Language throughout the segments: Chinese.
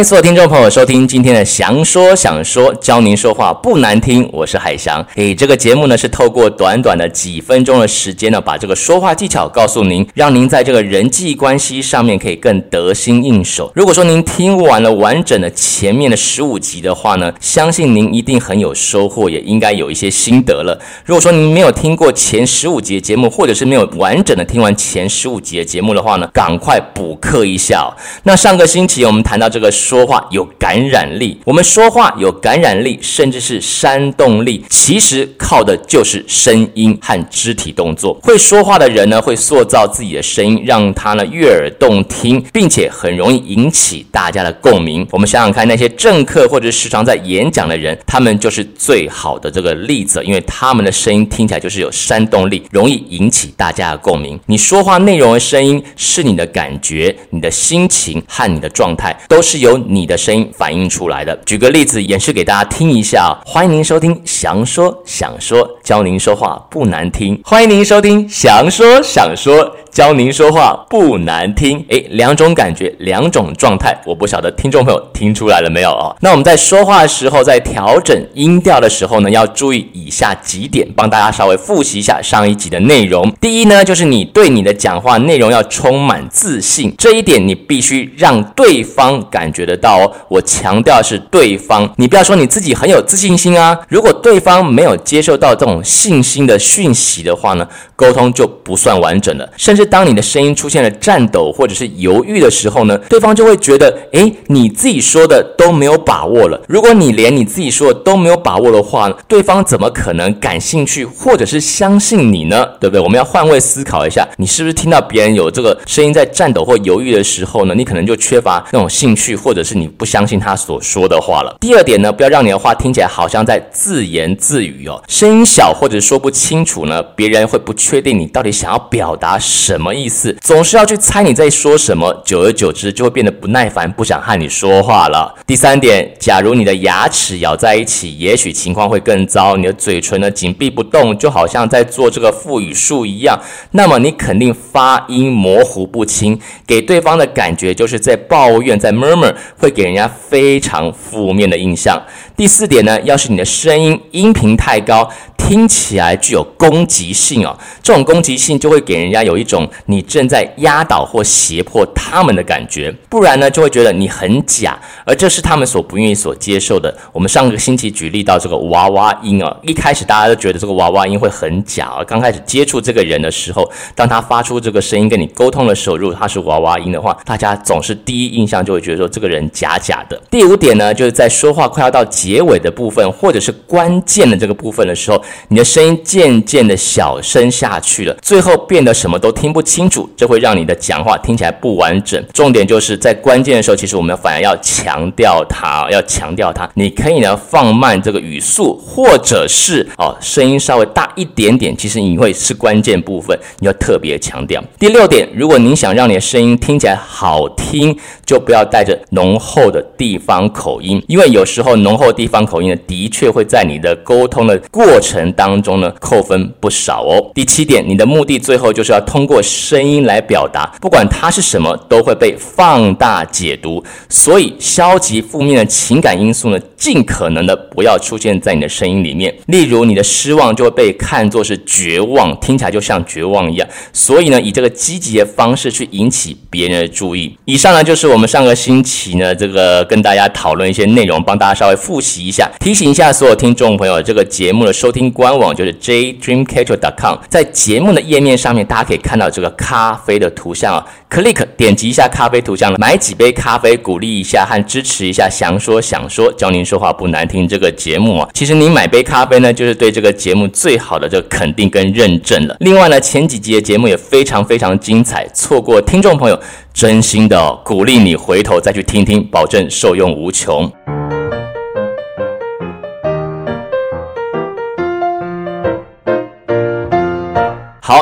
迎所有听众朋友收听今天的祥说想说，教您说话不难听。我是海翔。诶，这个节目呢是透过短短的几分钟的时间呢，把这个说话技巧告诉您，让您在这个人际关系上面可以更得心应手。如果说您听完了完整的前面的十五集的话呢，相信您一定很有收获，也应该有一些心得了。如果说您没有听过前十五集的节目，或者是没有完整的听完前十五集的节目的话呢，赶快补课一下。那上个星期我们谈到这个。说话有感染力，我们说话有感染力，甚至是煽动力，其实靠的就是声音和肢体动作。会说话的人呢，会塑造自己的声音，让他呢悦耳动听，并且很容易引起大家的共鸣。我们想想看，那些政客或者时常在演讲的人，他们就是最好的这个例子，因为他们的声音听起来就是有煽动力，容易引起大家的共鸣。你说话内容的声音，是你的感觉、你的心情和你的状态，都是。由你的声音反映出来的。举个例子，演示给大家听一下。欢迎您收听详说想说，教您说话不难听。欢迎您收听详说想说。教您说话不难听，诶，两种感觉，两种状态，我不晓得听众朋友听出来了没有哦？那我们在说话的时候，在调整音调的时候呢，要注意以下几点，帮大家稍微复习一下上一集的内容。第一呢，就是你对你的讲话内容要充满自信，这一点你必须让对方感觉得到哦。我强调是对方，你不要说你自己很有自信心啊。如果对方没有接受到这种信心的讯息的话呢，沟通就不算完整了，甚至。是当你的声音出现了颤抖或者是犹豫的时候呢，对方就会觉得，诶，你自己说的都没有把握了。如果你连你自己说的都没有把握的话，对方怎么可能感兴趣或者是相信你呢？对不对？我们要换位思考一下，你是不是听到别人有这个声音在颤抖或犹豫的时候呢，你可能就缺乏那种兴趣，或者是你不相信他所说的话了。第二点呢，不要让你的话听起来好像在自言自语哦，声音小或者说不清楚呢，别人会不确定你到底想要表达什。什么意思？总是要去猜你在说什么，久而久之就会变得不耐烦，不想和你说话了。第三点，假如你的牙齿咬在一起，也许情况会更糟。你的嘴唇呢紧闭不动，就好像在做这个复语术一样，那么你肯定发音模糊不清，给对方的感觉就是在抱怨，在 murmur，会给人家非常负面的印象。第四点呢，要是你的声音音频太高，听起来具有攻击性哦，这种攻击性就会给人家有一种你正在压倒或胁迫他们的感觉，不然呢就会觉得你很假，而这是他们所不愿意所接受的。我们上个星期举例到这个娃娃音啊，一开始大家都觉得这个娃娃音会很假啊，刚开始接触这个人的时候，当他发出这个声音跟你沟通的时候，如果他是娃娃音的话，大家总是第一印象就会觉得说这个人假假的。第五点呢，就是在说话快要到。结尾的部分，或者是关键的这个部分的时候，你的声音渐渐的小声下去了，最后变得什么都听不清楚，这会让你的讲话听起来不完整。重点就是在关键的时候，其实我们反而要强调它，要强调它。你可以呢放慢这个语速，或者是哦声音稍微大一点点，其实你会是关键部分，你要特别强调。第六点，如果您想让你的声音听起来好听，就不要带着浓厚的地方口音，因为有时候浓厚。地方口音呢，的确会在你的沟通的过程当中呢扣分不少哦。第七点，你的目的最后就是要通过声音来表达，不管它是什么，都会被放大解读。所以，消极负面的情感因素呢，尽可能的不要出现在你的声音里面。例如，你的失望就会被看作是绝望，听起来就像绝望一样。所以呢，以这个积极的方式去引起别人的注意。以上呢，就是我们上个星期呢，这个跟大家讨论一些内容，帮大家稍微复习。一下，提醒一下所有听众朋友，这个节目的收听官网就是 jdreamcatcher.com，在节目的页面上面，大家可以看到这个咖啡的图像啊，click 点击一下咖啡图像，买几杯咖啡，鼓励一下和支持一下，祥说想说，教您说话不难听这个节目啊。其实您买杯咖啡呢，就是对这个节目最好的这个肯定跟认证了。另外呢，前几集的节目也非常非常精彩，错过听众朋友，真心的，鼓励你回头再去听听，保证受用无穷。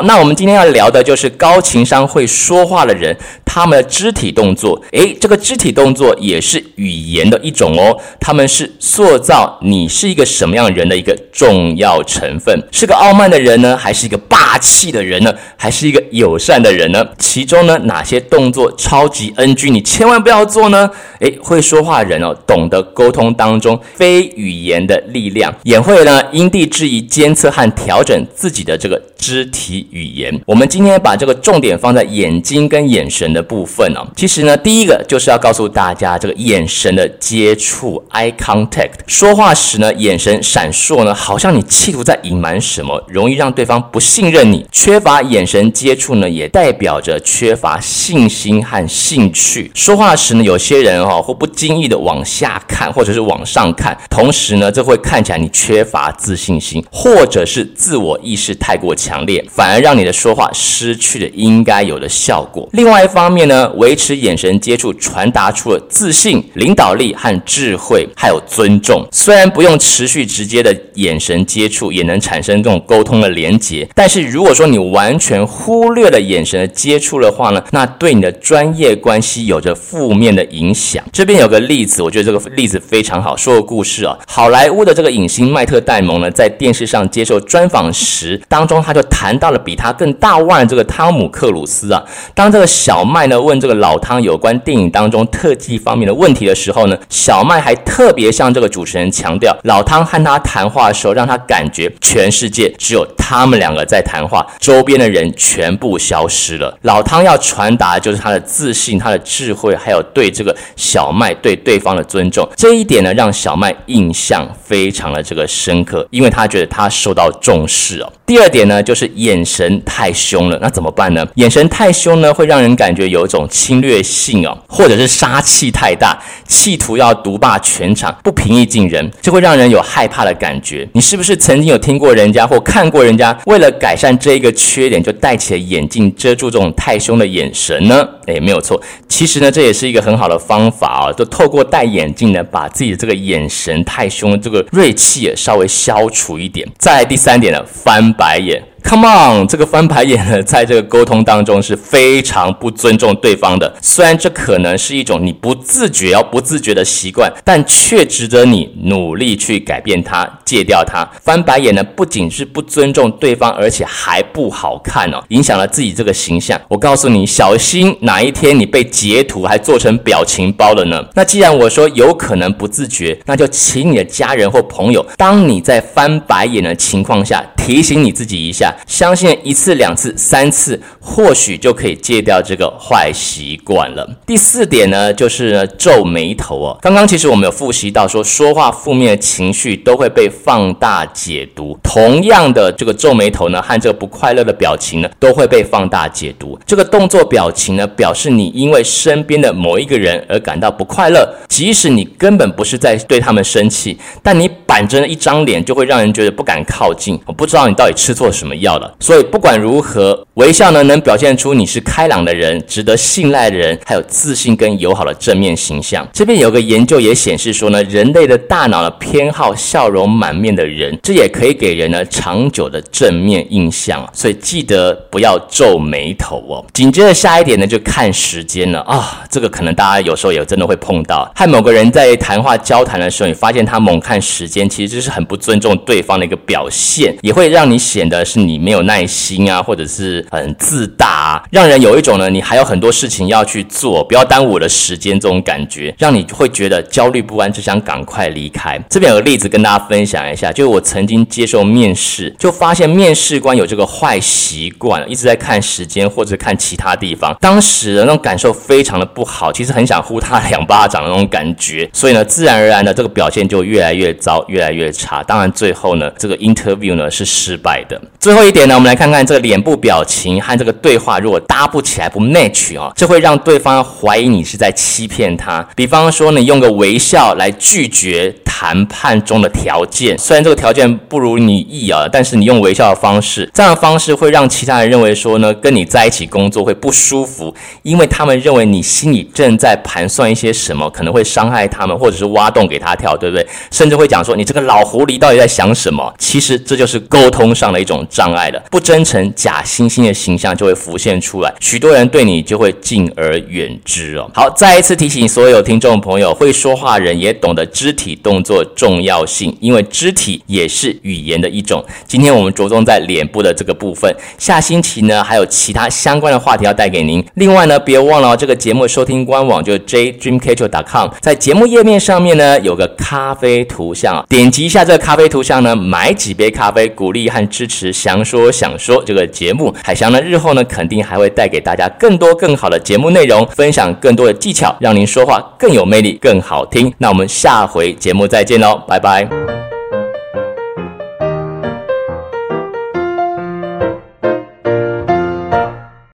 那我们今天要聊的就是高情商会说话的人，他们的肢体动作。诶，这个肢体动作也是语言的一种哦，他们是塑造你是一个什么样人的一个重要成分。是个傲慢的人呢，还是一个霸气的人呢，还是一个友善的人呢？其中呢，哪些动作超级 NG，你千万不要做呢？诶，会说话人哦，懂得沟通当中非语言的力量，也会呢因地制宜监测和调整自己的这个肢体语言。我们今天把这个重点放在眼睛跟眼神的部分哦。其实呢，第一个就是要告诉大家这个眼神的接触 （eye contact）。说话时呢，眼神闪烁呢，好像你企图在隐瞒什么，容易让对方不信任你。缺乏眼神接触呢，也代表着缺乏信心和兴趣。说话时呢，有些人、哦、会不经意的往下看，或者是往上看，同时呢，这会看起来你缺乏自信心，或者是自我意识太过强烈，反而让你的说话失去了应该有的效果。另外一方面呢，维持眼神接触，传达出了自信、领导力和智慧，还有尊重。虽然不用持续直接的眼神接触，也能产生这种沟通的连结，但是如果说你完全忽略了眼神的接触的话呢，那对你的专业关系有着负面的影响。这边有个例子，我觉得这个例子非常好，说个故事啊。好莱坞的这个影星麦特戴蒙呢，在电视上接受专访时，当中他就谈到了比他更大腕的这个汤姆克鲁斯啊。当这个小麦呢问这个老汤有关电影当中特技方面的问题的时候呢，小麦还特别向这个主持人强调，老汤和他谈话的时候，让他感觉全世界只有他们两个在谈话，周边的人全部消失了。老汤要传达的就是他的自信、他的智慧，还有对这个小麦对对方的尊重。这一点呢，让小麦印象非常的这个深刻，因为他觉得他受到重视哦。第二点呢，就是眼神神太凶了，那怎么办呢？眼神太凶呢，会让人感觉有一种侵略性哦，或者是杀气太大，企图要独霸全场，不平易近人，就会让人有害怕的感觉。你是不是曾经有听过人家或看过人家为了改善这一个缺点，就戴起了眼镜遮住这种太凶的眼神呢？诶，没有错，其实呢，这也是一个很好的方法啊，就透过戴眼镜呢，把自己的这个眼神太凶的这个锐气也稍微消除一点。再来第三点呢，翻白眼。Come on，这个翻白眼呢，在这个沟通当中是非常不尊重对方的。虽然这可能是一种你不自觉要不自觉的习惯，但却值得你努力去改变它，戒掉它。翻白眼呢，不仅是不尊重对方，而且还不好看哦，影响了自己这个形象。我告诉你，小心哪一天你被截图还做成表情包了呢？那既然我说有可能不自觉，那就请你的家人或朋友，当你在翻白眼的情况下，提醒你自己一下。相信一次、两次、三次，或许就可以戒掉这个坏习惯了。第四点呢，就是呢皱眉头哦。刚刚其实我们有复习到说，说话负面的情绪都会被放大解读。同样的，这个皱眉头呢，和这个不快乐的表情呢，都会被放大解读。这个动作表情呢，表示你因为身边的某一个人而感到不快乐，即使你根本不是在对他们生气，但你板着一张脸，就会让人觉得不敢靠近。我不知道你到底吃错什么要了，所以不管如何，微笑呢，能表现出你是开朗的人，值得信赖的人，还有自信跟友好的正面形象。这边有个研究也显示说呢，人类的大脑呢偏好笑容满面的人，这也可以给人呢长久的正面印象。所以记得不要皱眉头哦。紧接着下一点呢，就看时间了啊、这个可能大家有时候也真的会碰到，和某个人在谈话交谈的时候，你发现他猛看时间，其实这是很不尊重对方的一个表现，也会让你显得是你。没有耐心啊，或者是很自大啊，让人有一种呢，你还有很多事情要去做，不要耽误我的时间这种感觉，让你会觉得焦虑不安，只想赶快离开。这边有个例子跟大家分享一下，就是我曾经接受面试，就发现面试官有这个坏习惯，一直在看时间或者看其他地方。当时的那种感受非常的不好，其实很想呼他两巴掌的那种感觉，所以呢，自然而然的这个表现就越来越糟，越来越差。当然最后呢，这个 interview 呢是失败的。最后后一点呢，我们来看看这个脸部表情和这个对话，如果搭不起来不 match 哦，这会让对方怀疑你是在欺骗他。比方说，你用个微笑来拒绝。谈判中的条件。虽然这个条件不如你意啊，但是你用微笑的方式，这样的方式会让其他人认为说呢，跟你在一起工作会不舒服，因为他们认为你心里正在盘算一些什么，可能会伤害他们，或者是挖洞给他跳，对不对？甚至会讲说你这个老狐狸到底在想什么？其实这就是沟通上的一种障碍了，不真诚、假惺惺的形象就会浮现出来，许多人对你就会敬而远之哦。好，再一次提醒所有听众朋友，会说话人也懂得肢体动作重要性，因为肢体也是语言的一种。今天我们着重在脸部的这个部分，下星期呢还有其他相关的话题要带给您。另外呢，别忘了这个节目收听官网就是 jdreamcatcher.com，在节目页面上面呢有个咖啡图像，点击一下这个咖啡图像呢，买几杯咖啡，鼓励和支持相说想说这个节目。海翔呢日后呢肯定还会带给大家更多更好的节目内容，分享更多的技巧，让您说话更有魅力、更好听。那我们下回节目再见喽，拜拜。